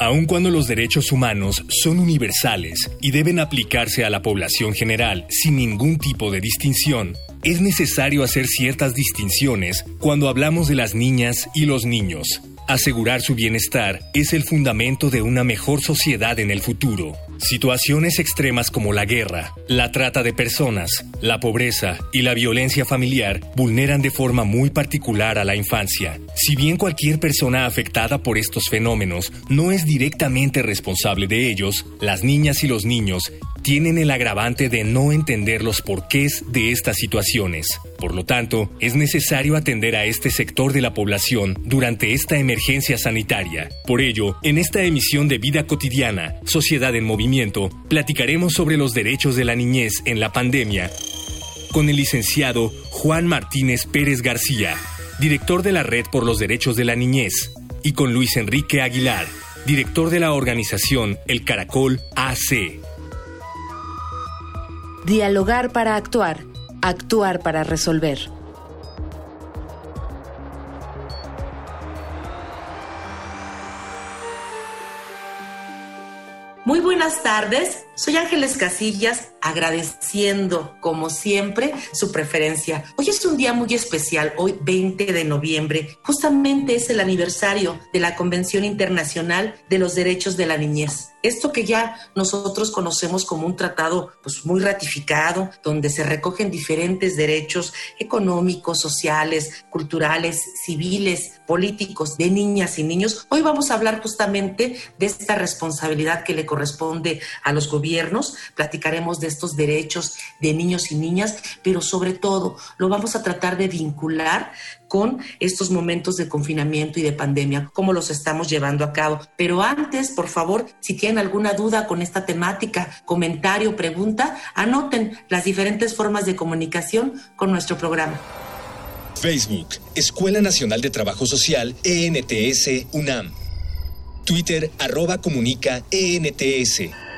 Aun cuando los derechos humanos son universales y deben aplicarse a la población general sin ningún tipo de distinción, es necesario hacer ciertas distinciones cuando hablamos de las niñas y los niños. Asegurar su bienestar es el fundamento de una mejor sociedad en el futuro. Situaciones extremas como la guerra, la trata de personas, la pobreza y la violencia familiar vulneran de forma muy particular a la infancia. Si bien cualquier persona afectada por estos fenómenos no es directamente responsable de ellos, las niñas y los niños tienen el agravante de no entender los porqués de estas situaciones. Por lo tanto, es necesario atender a este sector de la población durante esta emergencia sanitaria. Por ello, en esta emisión de Vida Cotidiana, Sociedad en Movimiento, platicaremos sobre los derechos de la niñez en la pandemia con el licenciado Juan Martínez Pérez García, director de la Red por los Derechos de la Niñez, y con Luis Enrique Aguilar, director de la organización El Caracol AC. Dialogar para actuar, actuar para resolver. Muy buenas tardes, soy Ángeles Casillas, agradeciendo como siempre su preferencia. Hoy es un día muy especial, hoy 20 de noviembre, justamente es el aniversario de la Convención Internacional de los Derechos de la Niñez. Esto que ya nosotros conocemos como un tratado pues, muy ratificado, donde se recogen diferentes derechos económicos, sociales, culturales, civiles, políticos de niñas y niños. Hoy vamos a hablar justamente de esta responsabilidad que le corresponde a los gobiernos platicaremos de estos derechos de niños y niñas, pero sobre todo lo vamos a tratar de vincular con estos momentos de confinamiento y de pandemia, cómo los estamos llevando a cabo. Pero antes, por favor, si tienen alguna duda con esta temática, comentario, pregunta, anoten las diferentes formas de comunicación con nuestro programa. Facebook, Escuela Nacional de Trabajo Social, ENTS, UNAM. Twitter, arroba comunica, ENTS.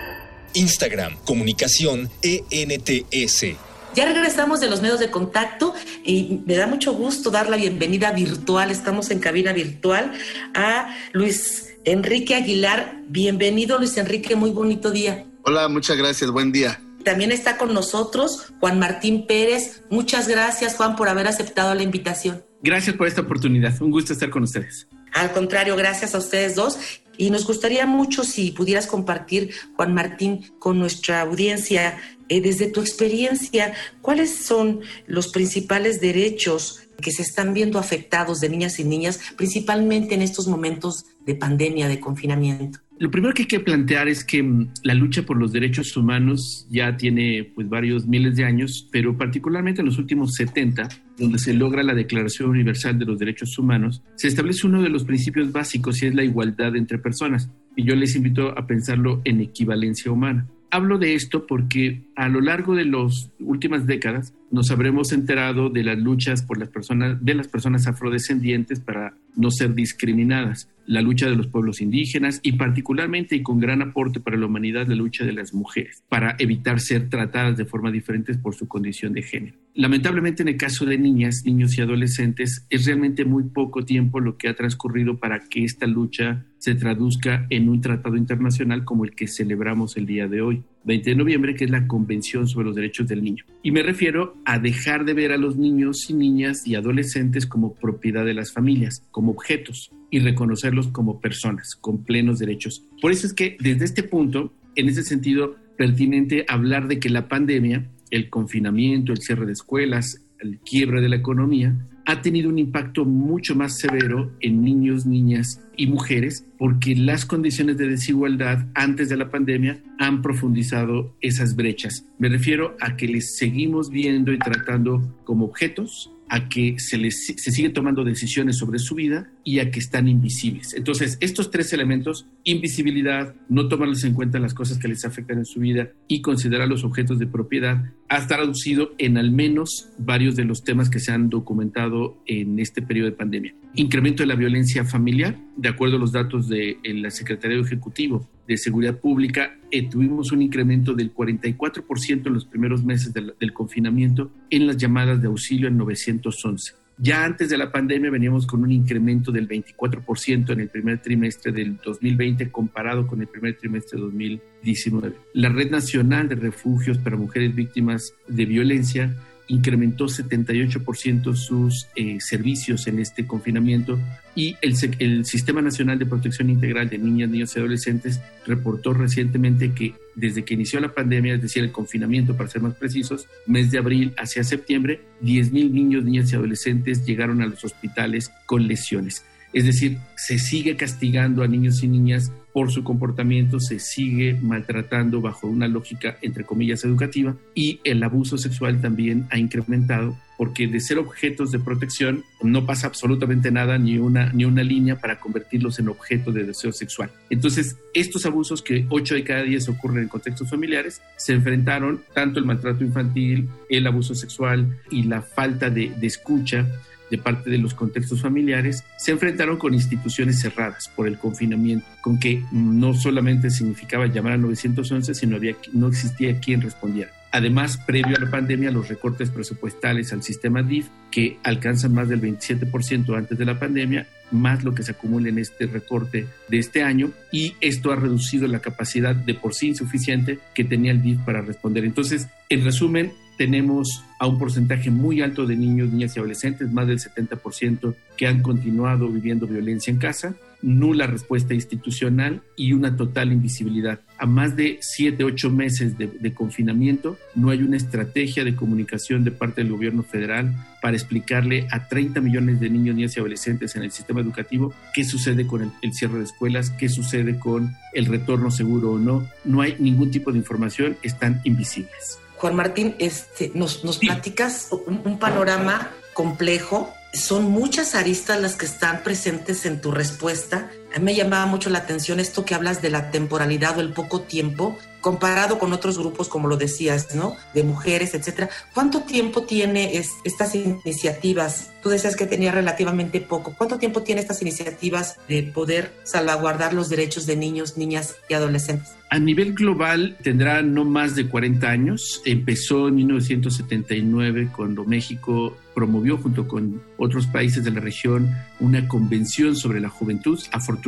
Instagram, comunicación ENTS. Ya regresamos de los medios de contacto y me da mucho gusto dar la bienvenida virtual, estamos en cabina virtual, a Luis Enrique Aguilar. Bienvenido Luis Enrique, muy bonito día. Hola, muchas gracias, buen día. También está con nosotros Juan Martín Pérez. Muchas gracias Juan por haber aceptado la invitación. Gracias por esta oportunidad, un gusto estar con ustedes. Al contrario, gracias a ustedes dos. Y nos gustaría mucho si pudieras compartir, Juan Martín, con nuestra audiencia, eh, desde tu experiencia, cuáles son los principales derechos que se están viendo afectados de niñas y niñas, principalmente en estos momentos de pandemia, de confinamiento. Lo primero que hay que plantear es que mm, la lucha por los derechos humanos ya tiene pues varios miles de años, pero particularmente en los últimos 70, donde se logra la Declaración Universal de los Derechos Humanos, se establece uno de los principios básicos y es la igualdad entre personas. Y yo les invito a pensarlo en equivalencia humana. Hablo de esto porque a lo largo de las últimas décadas nos habremos enterado de las luchas por las personas, de las personas afrodescendientes para no ser discriminadas, la lucha de los pueblos indígenas y particularmente y con gran aporte para la humanidad la lucha de las mujeres para evitar ser tratadas de forma diferente por su condición de género. Lamentablemente en el caso de niñas, niños y adolescentes es realmente muy poco tiempo lo que ha transcurrido para que esta lucha se traduzca en un tratado internacional como el que celebramos el día de hoy. 20 de noviembre, que es la Convención sobre los Derechos del Niño. Y me refiero a dejar de ver a los niños y niñas y adolescentes como propiedad de las familias, como objetos, y como personas con plenos derechos. Por eso es que desde este punto, en ese sentido, pertinente hablar de que la pandemia el confinamiento, el cierre de escuelas, el quiebre de la economía, ha tenido un impacto mucho más severo en niños, niñas y mujeres porque las condiciones de desigualdad antes de la pandemia han profundizado esas brechas. Me refiero a que les seguimos viendo y tratando como objetos a que se les se sigue tomando decisiones sobre su vida y a que están invisibles. Entonces, estos tres elementos, invisibilidad, no tomarles en cuenta las cosas que les afectan en su vida y considerar los objetos de propiedad, ha traducido en al menos varios de los temas que se han documentado en este periodo de pandemia. Incremento de la violencia familiar, de acuerdo a los datos de la Secretaría Ejecutivo de Seguridad Pública, eh, tuvimos un incremento del 44% en los primeros meses del, del confinamiento en las llamadas de auxilio en 911. Ya antes de la pandemia veníamos con un incremento del 24% en el primer trimestre del 2020 comparado con el primer trimestre de 2019. La Red Nacional de Refugios para Mujeres Víctimas de Violencia incrementó 78% sus eh, servicios en este confinamiento y el, el, Sistema Nacional de Protección Integral de Niñas, Niños y Adolescentes reportó recientemente que desde que inició la pandemia, es decir, el confinamiento para ser más precisos, mes de abril hacia septiembre, 10.000 niños, niñas y adolescentes llegaron a los hospitales con lesiones. Es decir, se sigue castigando a niños y niñas por su comportamiento, se sigue maltratando bajo una lógica, entre comillas, educativa, y el abuso sexual también ha incrementado porque de ser objetos de protección no pasa absolutamente nada, ni una, ni una línea para convertirlos en objeto de deseo sexual. Entonces, estos abusos que 8 de cada 10 ocurren en contextos familiares, se enfrentaron tanto el maltrato infantil, el abuso sexual y la falta de, de escucha de parte de los contextos familiares, se enfrentaron con instituciones cerradas por el confinamiento, con que no solamente significaba llamar a 911, sino había, no existía quien respondiera. Además, previo a la pandemia, los recortes presupuestales al sistema DIF, que alcanzan más del 27% antes de la pandemia, más lo que se acumula en este recorte de este año, y esto ha reducido la capacidad de por sí insuficiente que tenía el DIF para responder. Entonces, en resumen, tenemos a un porcentaje muy alto de niños, niñas y adolescentes, más del 70%, que han continuado viviendo violencia en casa, nula respuesta institucional y una total invisibilidad. A más de 7, 8 meses de, confinamiento, no hay una estrategia de comunicación de parte del gobierno federal para explicarle a 30 millones de niños, niñas y adolescentes en el sistema educativo qué sucede con el cierre de escuelas, qué sucede con el retorno seguro o no. No hay ningún tipo de información, están invisibles. Juan Martín, este, nos, nos sí. platicas un, un, panorama complejo. Son muchas aristas las que están presentes en tu respuesta. Me llamaba mucho la atención esto que hablas de la temporalidad o el poco tiempo comparado con otros grupos, como lo decías, ¿no? De mujeres, etcétera. ¿Cuánto tiempo tiene es, estas iniciativas? Tú decías que tenía relativamente poco. ¿Cuánto tiempo tiene estas iniciativas de poder salvaguardar los derechos de niños, niñas y adolescentes? A nivel global tendrá no más de 40 años. Empezó en 1979 cuando México promovió junto con otros países de la región una convención sobre la juventud. Afortunadamente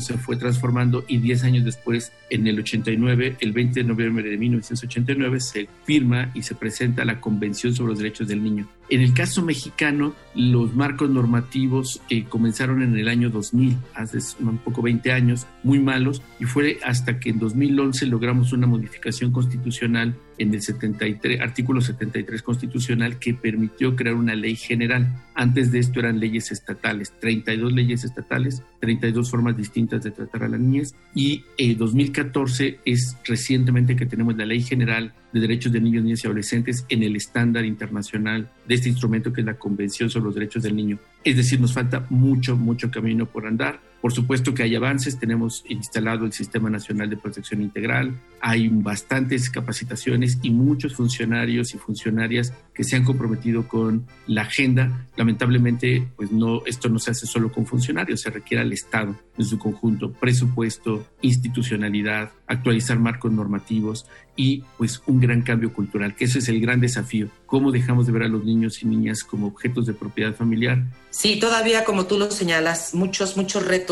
se fue transformando y 10 años después, en el 89, el 20 de noviembre de 1989, se firma y se presenta la Convención sobre los Derechos del Niño. En el caso mexicano, los marcos normativos eh, comenzaron en el año 2000, hace un poco 20 años, muy malos, y fue hasta que en 2011 logramos una modificación constitucional en el 73, artículo 73 constitucional que permitió crear una ley general. Antes de esto eran leyes estatales, 32 leyes estatales, 32 formas distintas de tratar a las niñas y eh, 2014 es recientemente que tenemos la ley general de derechos de niños, niñas y adolescentes en el estándar internacional de este instrumento que es la Convención sobre los Derechos del Niño. Es decir, nos falta mucho, mucho camino por andar. Por supuesto que hay avances, tenemos instalado el Sistema Nacional de Protección Integral, hay bastantes capacitaciones y muchos funcionarios y funcionarias que se han comprometido con la agenda. Lamentablemente, pues no, esto no se hace solo con funcionarios, se requiere al Estado en su conjunto, presupuesto, institucionalidad, actualizar marcos normativos y pues un gran cambio cultural, que ese es el gran desafío. ¿Cómo dejamos de ver a los niños y niñas como objetos de propiedad familiar? Sí, todavía como tú lo señalas, muchos, muchos retos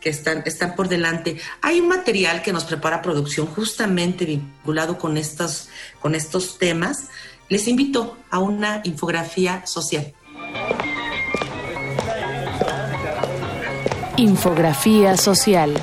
que están, están por delante. Hay un material que nos prepara producción justamente vinculado con estos, con estos temas. Les invito a una infografía social. Infografía social.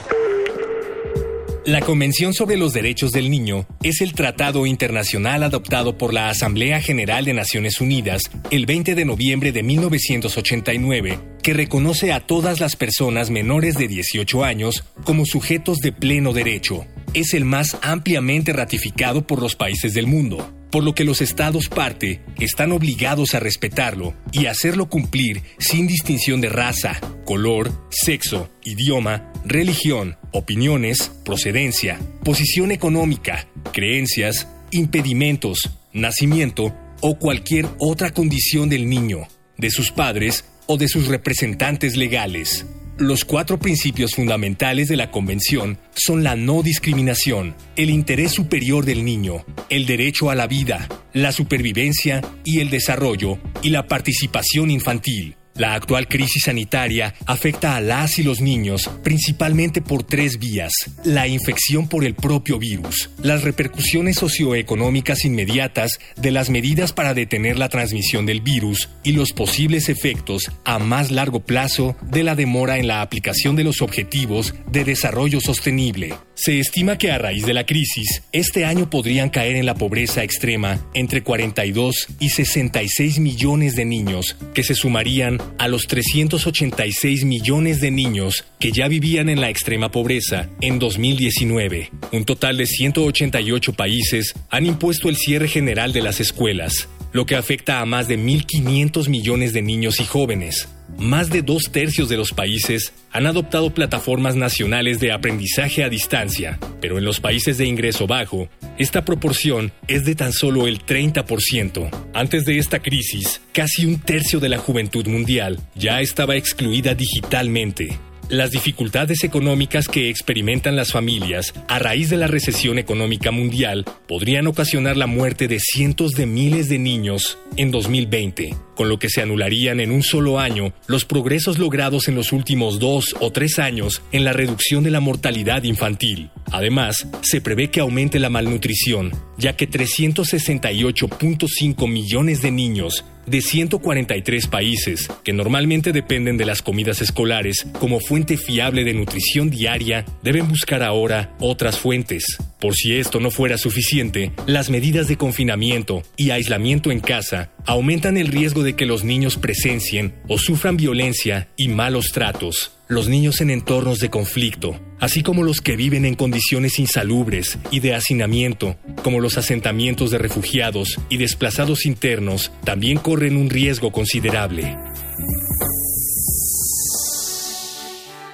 La Convención sobre los Derechos del Niño es el tratado internacional adoptado por la Asamblea General de Naciones Unidas el 20 de noviembre de 1989 que reconoce a todas las personas menores de 18 años como sujetos de pleno derecho. Es el más ampliamente ratificado por los países del mundo por lo que los estados parte están obligados a respetarlo y hacerlo cumplir sin distinción de raza, color, sexo, idioma, religión, opiniones, procedencia, posición económica, creencias, impedimentos, nacimiento o cualquier otra condición del niño, de sus padres o de sus representantes legales. Los cuatro principios fundamentales de la Convención son la no discriminación, el interés superior del niño, el derecho a la vida, la supervivencia y el desarrollo, y la participación infantil. La actual crisis sanitaria afecta a las y los niños principalmente por tres vías. La infección por el propio virus, las repercusiones socioeconómicas inmediatas de las medidas para detener la transmisión del virus y los posibles efectos a más largo plazo de la demora en la aplicación de los objetivos de desarrollo sostenible. Se estima que a raíz de la crisis, este año podrían caer en la pobreza extrema entre 42 y 66 millones de niños, que se sumarían a los 386 millones de niños que ya vivían en la extrema pobreza en 2019. Un total de 188 países han impuesto el cierre general de las escuelas, lo que afecta a más de 1.500 millones de niños y jóvenes. Más de dos tercios de los países han adoptado plataformas nacionales de aprendizaje a distancia, pero en los países de ingreso bajo, esta proporción es de tan solo el 30%. Antes de esta crisis, casi un tercio de la juventud mundial ya estaba excluida digitalmente. Las dificultades económicas que experimentan las familias a raíz de la recesión económica mundial podrían ocasionar la muerte de cientos de miles de niños en 2020, con lo que se anularían en un solo año los progresos logrados en los últimos dos o tres años en la reducción de la mortalidad infantil. Además, se prevé que aumente la malnutrición, ya que 368.5 millones de niños de 143 países, que normalmente dependen de las comidas escolares como fuente fiable de nutrición diaria, deben buscar ahora otras fuentes. Por si esto no fuera suficiente, las medidas de confinamiento y aislamiento en casa aumentan el riesgo de que los niños presencien o sufran violencia y malos tratos los niños en entornos de conflicto, así como los que viven en condiciones insalubres y de hacinamiento, como los asentamientos de refugiados y desplazados internos, también corren un riesgo considerable.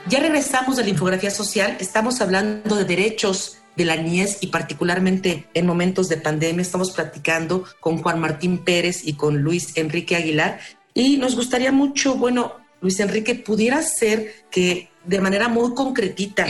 Ya regresamos de la infografía social, estamos hablando de derechos de la niñez y particularmente en momentos de pandemia. Estamos platicando con Juan Martín Pérez y con Luis Enrique Aguilar y nos gustaría mucho, bueno, Luis Enrique, pudiera ser que de manera muy concretita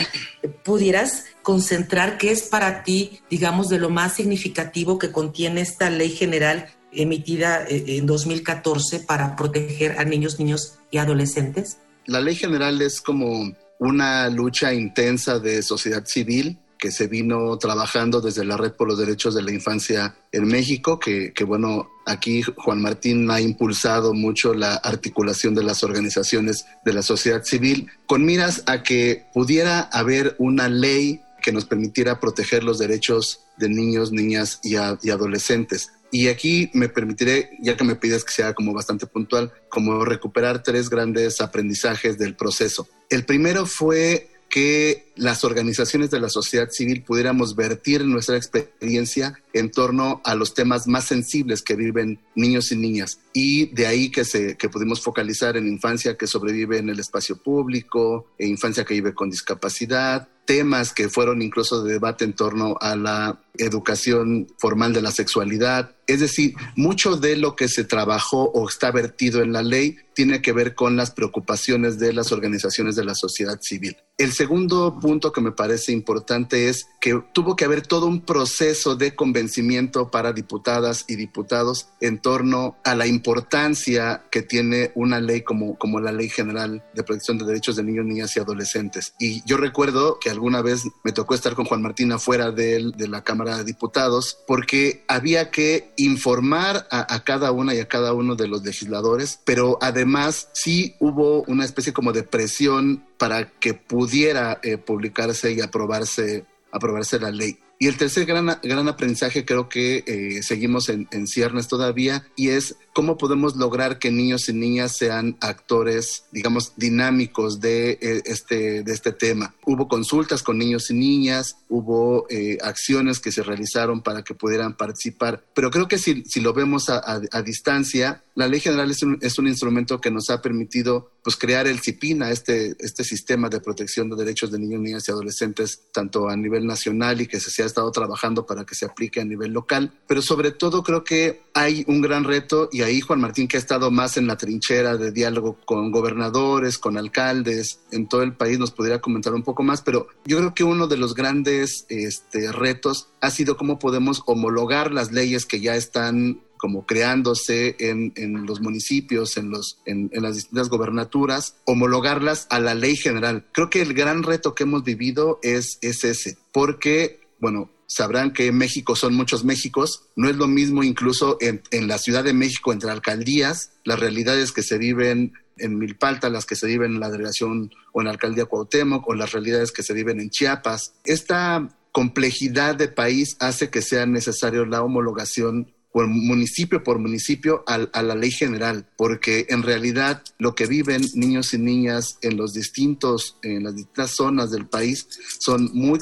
pudieras concentrar qué es para ti, digamos, de lo más significativo que contiene esta ley general emitida eh, en 2014 para proteger a niños, niños y adolescentes? La ley general es como una lucha intensa de sociedad civil se vino trabajando desde la Red por los Derechos de la Infancia en México, que, bueno, aquí Juan Martín ha impulsado mucho la articulación de las organizaciones de la sociedad civil, con miras a que pudiera haber una ley que nos permitiera proteger los derechos de niños, niñas y, y adolescentes. Y aquí me permitiré, ya que me pides que sea como bastante puntual, como recuperar tres grandes aprendizajes del proceso. El primero fue que las organizaciones de la sociedad civil pudiéramos vertir nuestra experiencia en torno a los temas más sensibles que viven niños y niñas. Y de ahí que, se, que pudimos focalizar en infancia que sobrevive en el espacio público, e infancia que vive con discapacidad, temas que fueron incluso de debate en torno a la educación formal de la sexualidad. Es decir, mucho de lo que se trabajó o está vertido en la ley tiene que ver con las preocupaciones de las organizaciones de la sociedad civil. El segundo punto que me parece importante es que tuvo que haber todo un proceso de convencimiento para diputadas y diputados en torno a la importancia que tiene una ley como, como la Ley General de Protección de Derechos de Niños, Niñas y Adolescentes. Y yo recuerdo que alguna vez me tocó estar con Juan Martín afuera de, de la Cámara de Diputados porque había que informar a, a cada una y a cada uno de los legisladores, pero además sí hubo una especie como de presión para que pudiera eh, publicarse y aprobarse aprobarse la ley. Y el tercer gran, gran aprendizaje creo que eh, seguimos en, ciernes todavía y es cómo podemos lograr que niños y niñas sean actores, digamos, dinámicos de eh, este, de este tema. Hubo consultas con niños y niñas, hubo eh, acciones que se realizaron para que pudieran participar, pero creo que si, si lo vemos a, a distancia, la ley general es un, es un, instrumento que nos ha permitido pues, crear el CIPINA, este, este sistema de protección de derechos de niños, niñas y adolescentes, tanto a nivel nacional y que se, se ha estado trabajando para que se aplique a nivel local. Pero sobre todo creo que hay un gran reto y ahí Juan Martín, que ha estado más en la trinchera de diálogo con gobernadores, con alcaldes en todo el país, nos podría comentar un poco más. Pero yo creo que uno de los grandes este, retos ha sido cómo podemos homologar las leyes que ya están como creándose en, los municipios, en, los, en, las distintas gobernaturas, homologarlas a la ley general. Creo que el gran reto que hemos vivido es, es ese, porque, bueno, sabrán que México son muchos Méxicos, no es lo mismo incluso en, en la Ciudad de México entre alcaldías, las realidades que se viven en Milpalta, las que se viven en la delegación o en la alcaldía Cuauhtémoc, o las realidades que se viven en Chiapas. Esta complejidad de país hace que sea necesario la homologación por municipio por municipio a, a, la ley general, porque en realidad lo que viven niños y niñas en los distintos, en las distintas zonas del país son muy,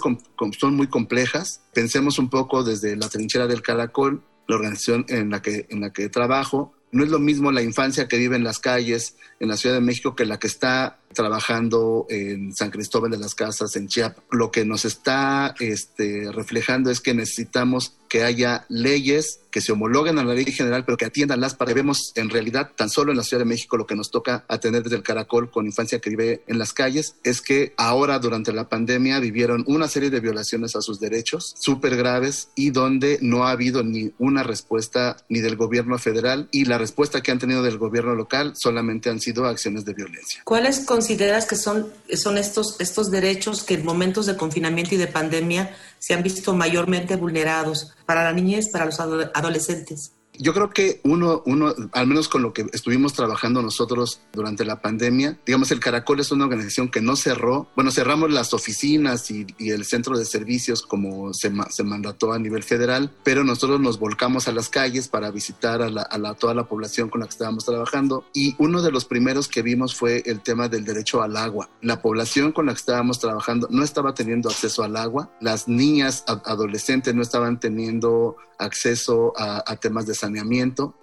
son muy complejas. Pensemos un poco desde la trinchera del Caracol, la organización en la que, en la que trabajo, no es lo mismo la infancia que vive en las calles en la Ciudad de México que la que está trabajando en San Cristóbal de las Casas, en Chiapas. Lo que nos está este, reflejando es que necesitamos que haya leyes que se homologuen a la ley general, pero que atiendan las para vemos en realidad tan solo en la Ciudad de México lo que nos toca atender desde el Caracol con infancia que vive en las calles es que ahora durante la pandemia vivieron una serie de violaciones a sus derechos súper graves y donde no ha habido ni una respuesta ni del gobierno federal y la respuesta que han tenido del gobierno local solamente han sido acciones de violencia. ¿Cuáles consideras que son, son estos, estos derechos que en momentos de confinamiento y de pandemia se han visto mayormente vulnerados para la niñez, para los adolescentes? Yo creo que uno, uno, al menos con lo que estuvimos trabajando nosotros durante la pandemia, digamos, el Caracol es una organización que no cerró. Bueno, cerramos las oficinas y, el centro de servicios como se, se, mandató a nivel federal, pero nosotros nos volcamos a las calles para visitar a, la, toda la población con la que estábamos trabajando. Y uno de los primeros que vimos fue el tema del derecho al agua. La población con la que estábamos trabajando no estaba teniendo acceso al agua. Las niñas adolescentes no estaban teniendo acceso a, a temas de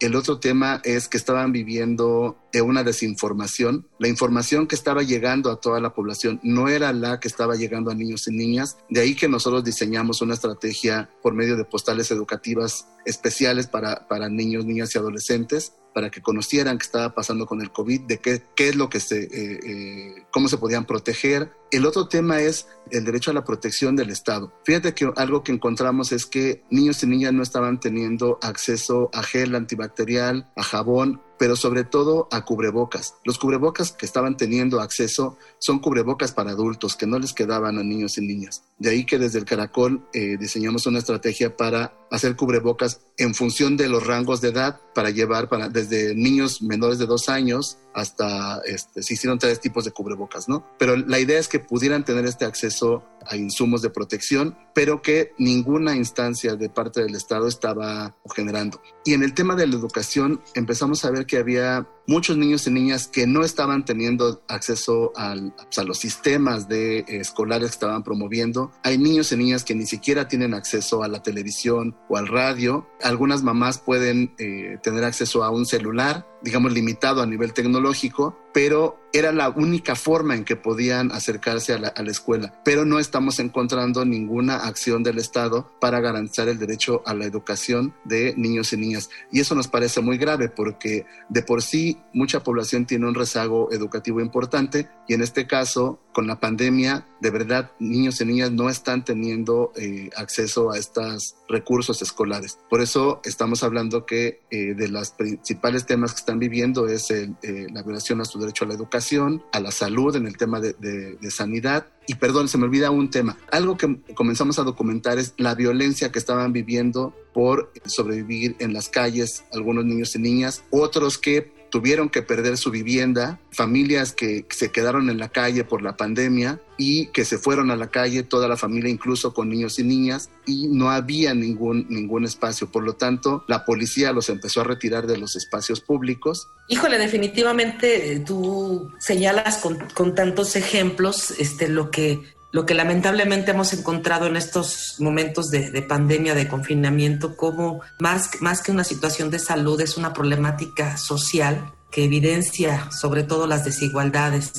El otro tema es que estaban viviendo una desinformación. La información que estaba llegando a toda la población no era la que estaba llegando a niños y niñas. De ahí que nosotros diseñamos una estrategia por medio de postales educativas especiales para, para niños, niñas y adolescentes para que conocieran qué estaba pasando con el COVID, de qué, qué es lo que se, eh, eh, cómo se podían proteger. El otro tema es el derecho a la protección del Estado. Fíjate que algo que encontramos es que niños y niñas no estaban teniendo acceso a gel antibacterial, a jabón, pero sobre todo a cubrebocas. Los cubrebocas que estaban teniendo acceso son cubrebocas para adultos que no les quedaban a niños y niñas. De ahí que desde el Caracol eh, diseñamos una estrategia para hacer cubrebocas en función de los rangos de edad para llevar para, desde niños menores de dos años hasta, este, se hicieron tres tipos de cubrebocas, ¿no? Pero la idea es que pudieran tener este acceso a insumos de protección, pero que ninguna instancia de parte del Estado estaba generando. Y en el tema de la educación empezamos a ver que había muchos niños y niñas que no estaban teniendo acceso al, a los sistemas de eh, escolares que estaban promoviendo. Hay niños y niñas que ni siquiera tienen acceso a la televisión o al radio. Algunas mamás pueden eh, tener acceso a un celular, digamos limitado a nivel tecnológico, pero era la única forma en que podían acercarse a la, a la, escuela. Pero no estamos encontrando ninguna acción del Estado para garantizar el derecho a la educación de niños y niñas. Y eso nos parece muy grave porque de por sí mucha población tiene un rezago educativo importante y en este caso, con la pandemia, de verdad, niños y niñas no están teniendo eh, acceso a estos recursos escolares. Por eso estamos hablando que eh, de los principales temas que están viviendo es el, eh, la violación a su derecho a la educación, a la salud en el tema de, de, de sanidad y perdón, se me olvida un tema. Algo que comenzamos a documentar es la violencia que estaban viviendo por sobrevivir en las calles algunos niños y niñas, otros que tuvieron que perder su vivienda, familias que se quedaron en la calle por la pandemia y que se fueron a la calle, toda la familia, incluso con niños y niñas, y no había ningún, ningún espacio. Por lo tanto, la policía los empezó a retirar de los espacios públicos. Híjole, definitivamente eh, tú señalas con, con tantos ejemplos este, lo que lo que lamentablemente hemos encontrado en estos momentos de, pandemia, de confinamiento, como más, más que una situación de salud es una problemática social que evidencia sobre todo las desigualdades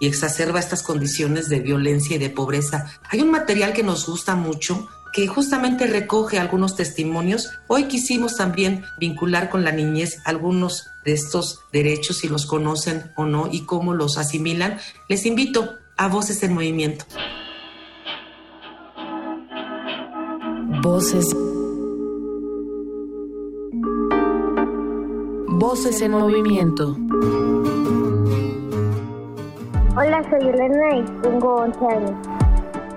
y exacerba estas condiciones de violencia y de pobreza. Hay un material que nos gusta mucho que justamente recoge algunos testimonios. Hoy quisimos también vincular con la niñez algunos de estos derechos, si los conocen o no, y cómo los asimilan. Les invito a Voces en Movimiento. Voces. Voces en movimiento. Hola, soy Elena y tengo 11 años.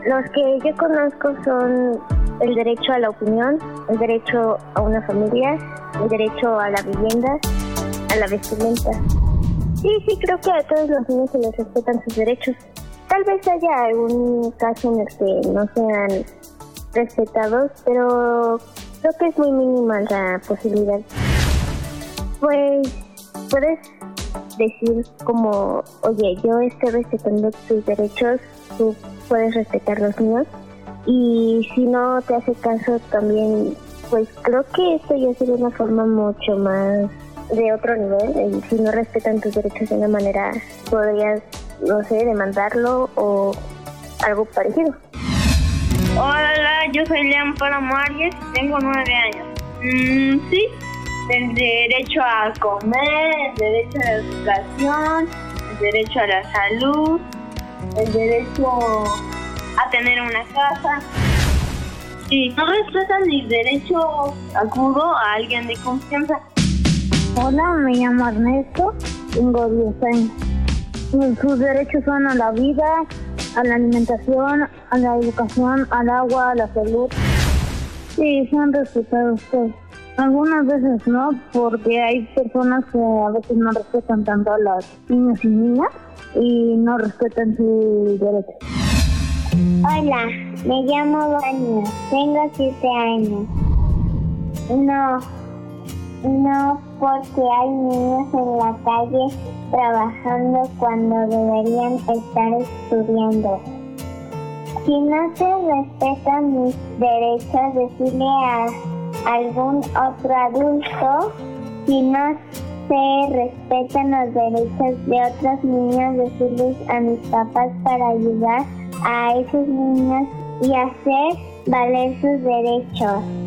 Los que yo conozco son el derecho a la opinión, el derecho a una familia, el derecho a la vivienda, a la vestimenta. Sí, sí, creo que a todos los niños se les respetan sus derechos. Tal vez haya algún caso en el que no sean respetados, pero creo que es muy mínima la posibilidad. Pues puedes decir como, oye, yo estoy respetando tus derechos, tú puedes respetar los míos. Y si no te hace caso también, pues creo que esto ya sería una forma mucho más de otro nivel. Y si no respetan tus derechos de una manera, podrías, no sé, demandarlo o algo parecido. Hola, yo soy León Maries, tengo nueve años. Mm, sí, el derecho a comer, el derecho a la educación, el derecho a la salud, el derecho a tener una casa. Si no respetan mi derecho, acudo a alguien de confianza. Hola, me llamo Ernesto, tengo 10 años. Sus derechos son a la vida, a la alimentación, a la educación, al agua, a la salud. Sí, son respetados todos. Algunas veces no, porque hay personas que a veces no respetan tanto a las niños y niñas y no respetan sus derechos. Hola, me llamo Vania, tengo siete años. No, no porque hay niños en la calle trabajando cuando deberían estar estudiando. Si no se respetan mis derechos, decirle a algún otro adulto, si no se respetan los derechos de otros niños, decirles a mis papás para ayudar a esos niños y hacer valer sus derechos.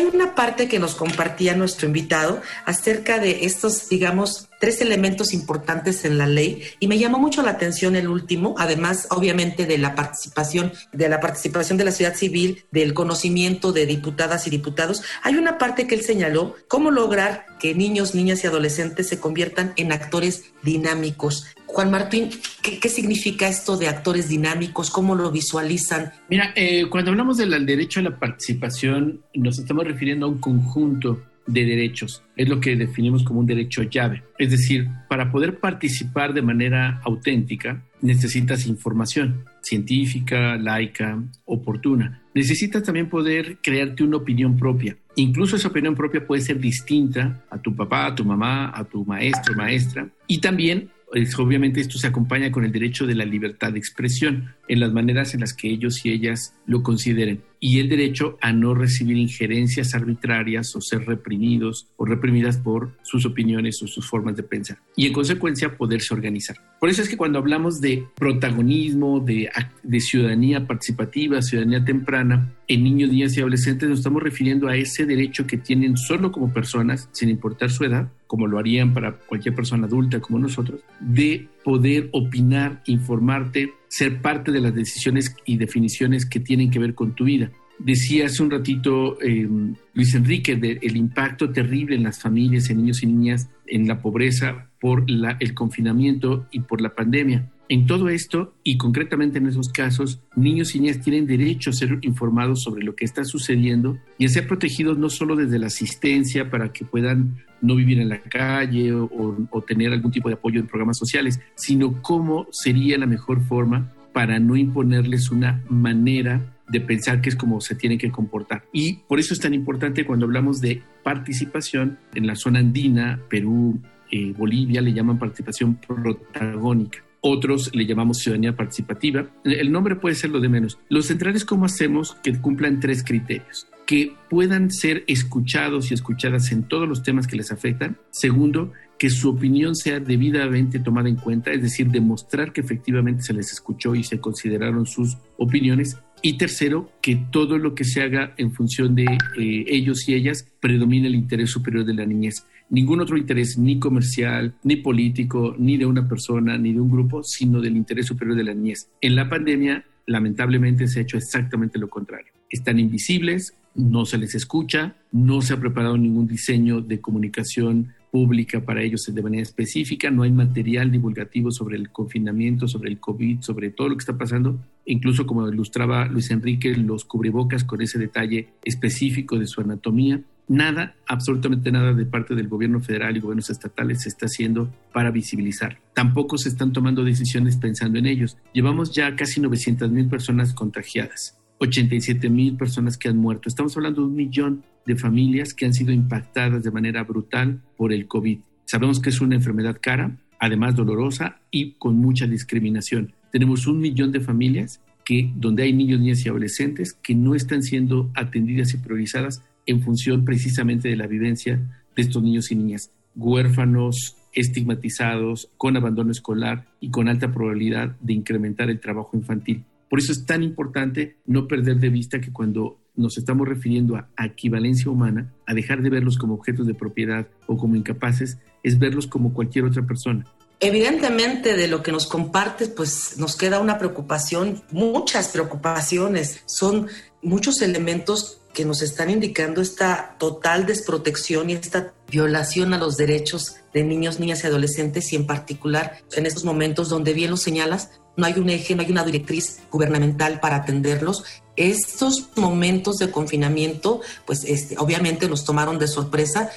Hay una parte que nos compartía nuestro invitado acerca de estos, digamos, tres elementos importantes en la ley y me llamó mucho la atención el último, además obviamente de la participación de la participación de la sociedad civil, del conocimiento de diputadas y diputados. Hay una parte que él señaló, cómo lograr que niños, niñas y adolescentes se conviertan en actores dinámicos. Juan Martín, ¿qué, significa esto de actores dinámicos? ¿Cómo lo visualizan? Mira, eh, cuando hablamos del derecho a la participación, nos estamos refiriendo a un conjunto de derechos. Es lo que definimos como un derecho llave. Es decir, para poder participar de manera auténtica, necesitas información científica, laica, oportuna. Necesitas también poder crearte una opinión propia. Incluso esa opinión propia puede ser distinta a tu papá, a tu mamá, a tu maestro, maestra. Y también obviamente esto se acompaña con el derecho de la libertad de expresión en las maneras en las que ellos y ellas lo consideren y el derecho a no recibir injerencias arbitrarias o ser reprimidos o reprimidas por sus opiniones o sus formas de pensar y en consecuencia poderse organizar. Por eso es que cuando hablamos de protagonismo, de, de ciudadanía participativa, ciudadanía temprana, en niños, niñas y adolescentes nos estamos refiriendo a ese derecho que tienen solo como personas, sin importar su edad, como lo harían para cualquier persona adulta como nosotros, de poder opinar, informarte, ser parte de las decisiones y definiciones que tienen que ver con tu vida. Decía hace un ratito em, Luis Enrique del impacto terrible en las familias, en niños y niñas, en la pobreza por el confinamiento y por la pandemia. En todo esto, y concretamente en esos casos, niños y niñas tienen derecho a ser informados sobre lo que está sucediendo y a ser protegidos no solo desde la asistencia para que puedan no vivir en la calle o, tener algún tipo de apoyo en programas sociales, sino cómo sería la mejor forma para no imponerles una manera de pensar que es como se tiene que comportar. Y por eso es tan importante cuando hablamos de participación en la zona andina, Perú, eh, Bolivia, le llaman participación protagónica otros le llamamos ciudadanía participativa. El nombre puede ser lo de menos. Los centrales, ¿cómo hacemos que cumplan tres criterios? Que puedan ser escuchados y escuchadas en todos los temas que les afectan. Segundo, que su opinión sea debidamente tomada en cuenta, es decir, demostrar que efectivamente se les escuchó y se consideraron sus opiniones. Y tercero, que todo lo que se haga en función de eh, ellos y ellas predomine el interés superior de la niñez ningún otro interés, ni comercial, ni político, ni de una persona, ni de un grupo, sino del interés superior de la niñez. En la pandemia, lamentablemente, se ha hecho exactamente lo contrario. Están invisibles, no se les escucha, no se ha preparado ningún diseño de comunicación pública para ellos de manera específica, no hay material divulgativo sobre el confinamiento, sobre el COVID, sobre todo lo que está pasando, incluso como ilustraba Luis Enrique, los cubrebocas con ese detalle específico de su anatomía nada, absolutamente nada de parte del gobierno federal y gobiernos estatales se está haciendo para visibilizar. Tampoco se están tomando decisiones pensando en ellos. Llevamos ya casi 900 mil personas contagiadas, 87 mil personas que han muerto. Estamos hablando de un millón de familias que han sido impactadas de manera brutal por el COVID. Sabemos que es una enfermedad cara, además dolorosa y con mucha discriminación. Tenemos un millón de familias que, donde hay niños, niñas y adolescentes que no están siendo atendidas y priorizadas en función precisamente de la vivencia de estos niños y niñas, huérfanos, estigmatizados, con abandono escolar y con alta probabilidad de incrementar el trabajo infantil. Por eso es tan importante no perder de vista que cuando nos estamos refiriendo a equivalencia humana, a dejar de verlos como objetos de propiedad o como incapaces, es verlos como cualquier otra persona. Evidentemente de lo que nos compartes, pues nos queda una preocupación, muchas preocupaciones, son muchos elementos que nos están indicando esta total desprotección y esta violación a los derechos de niños, niñas y adolescentes y en particular en estos momentos donde bien lo señalas, no hay un eje, no hay una directriz gubernamental para atenderlos. Estos momentos de confinamiento, pues este, obviamente nos tomaron de sorpresa.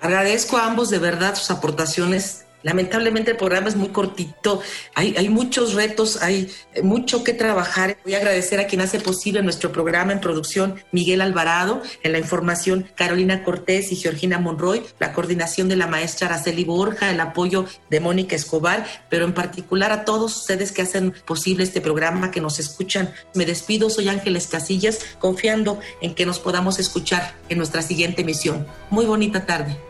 Agradezco a ambos de verdad sus aportaciones Lamentablemente el programa es muy cortito, hay, hay, muchos retos, hay mucho que trabajar. Voy a agradecer a quien hace posible nuestro programa en producción, Miguel Alvarado, en la información, Carolina Cortés y Georgina Monroy, la coordinación de la maestra Araceli Borja, el apoyo de Mónica Escobar, pero en particular a todos ustedes que hacen posible este programa, que nos escuchan. Me despido, soy Ángeles Casillas, confiando en que nos podamos escuchar en nuestra siguiente emisión. Muy bonita tarde.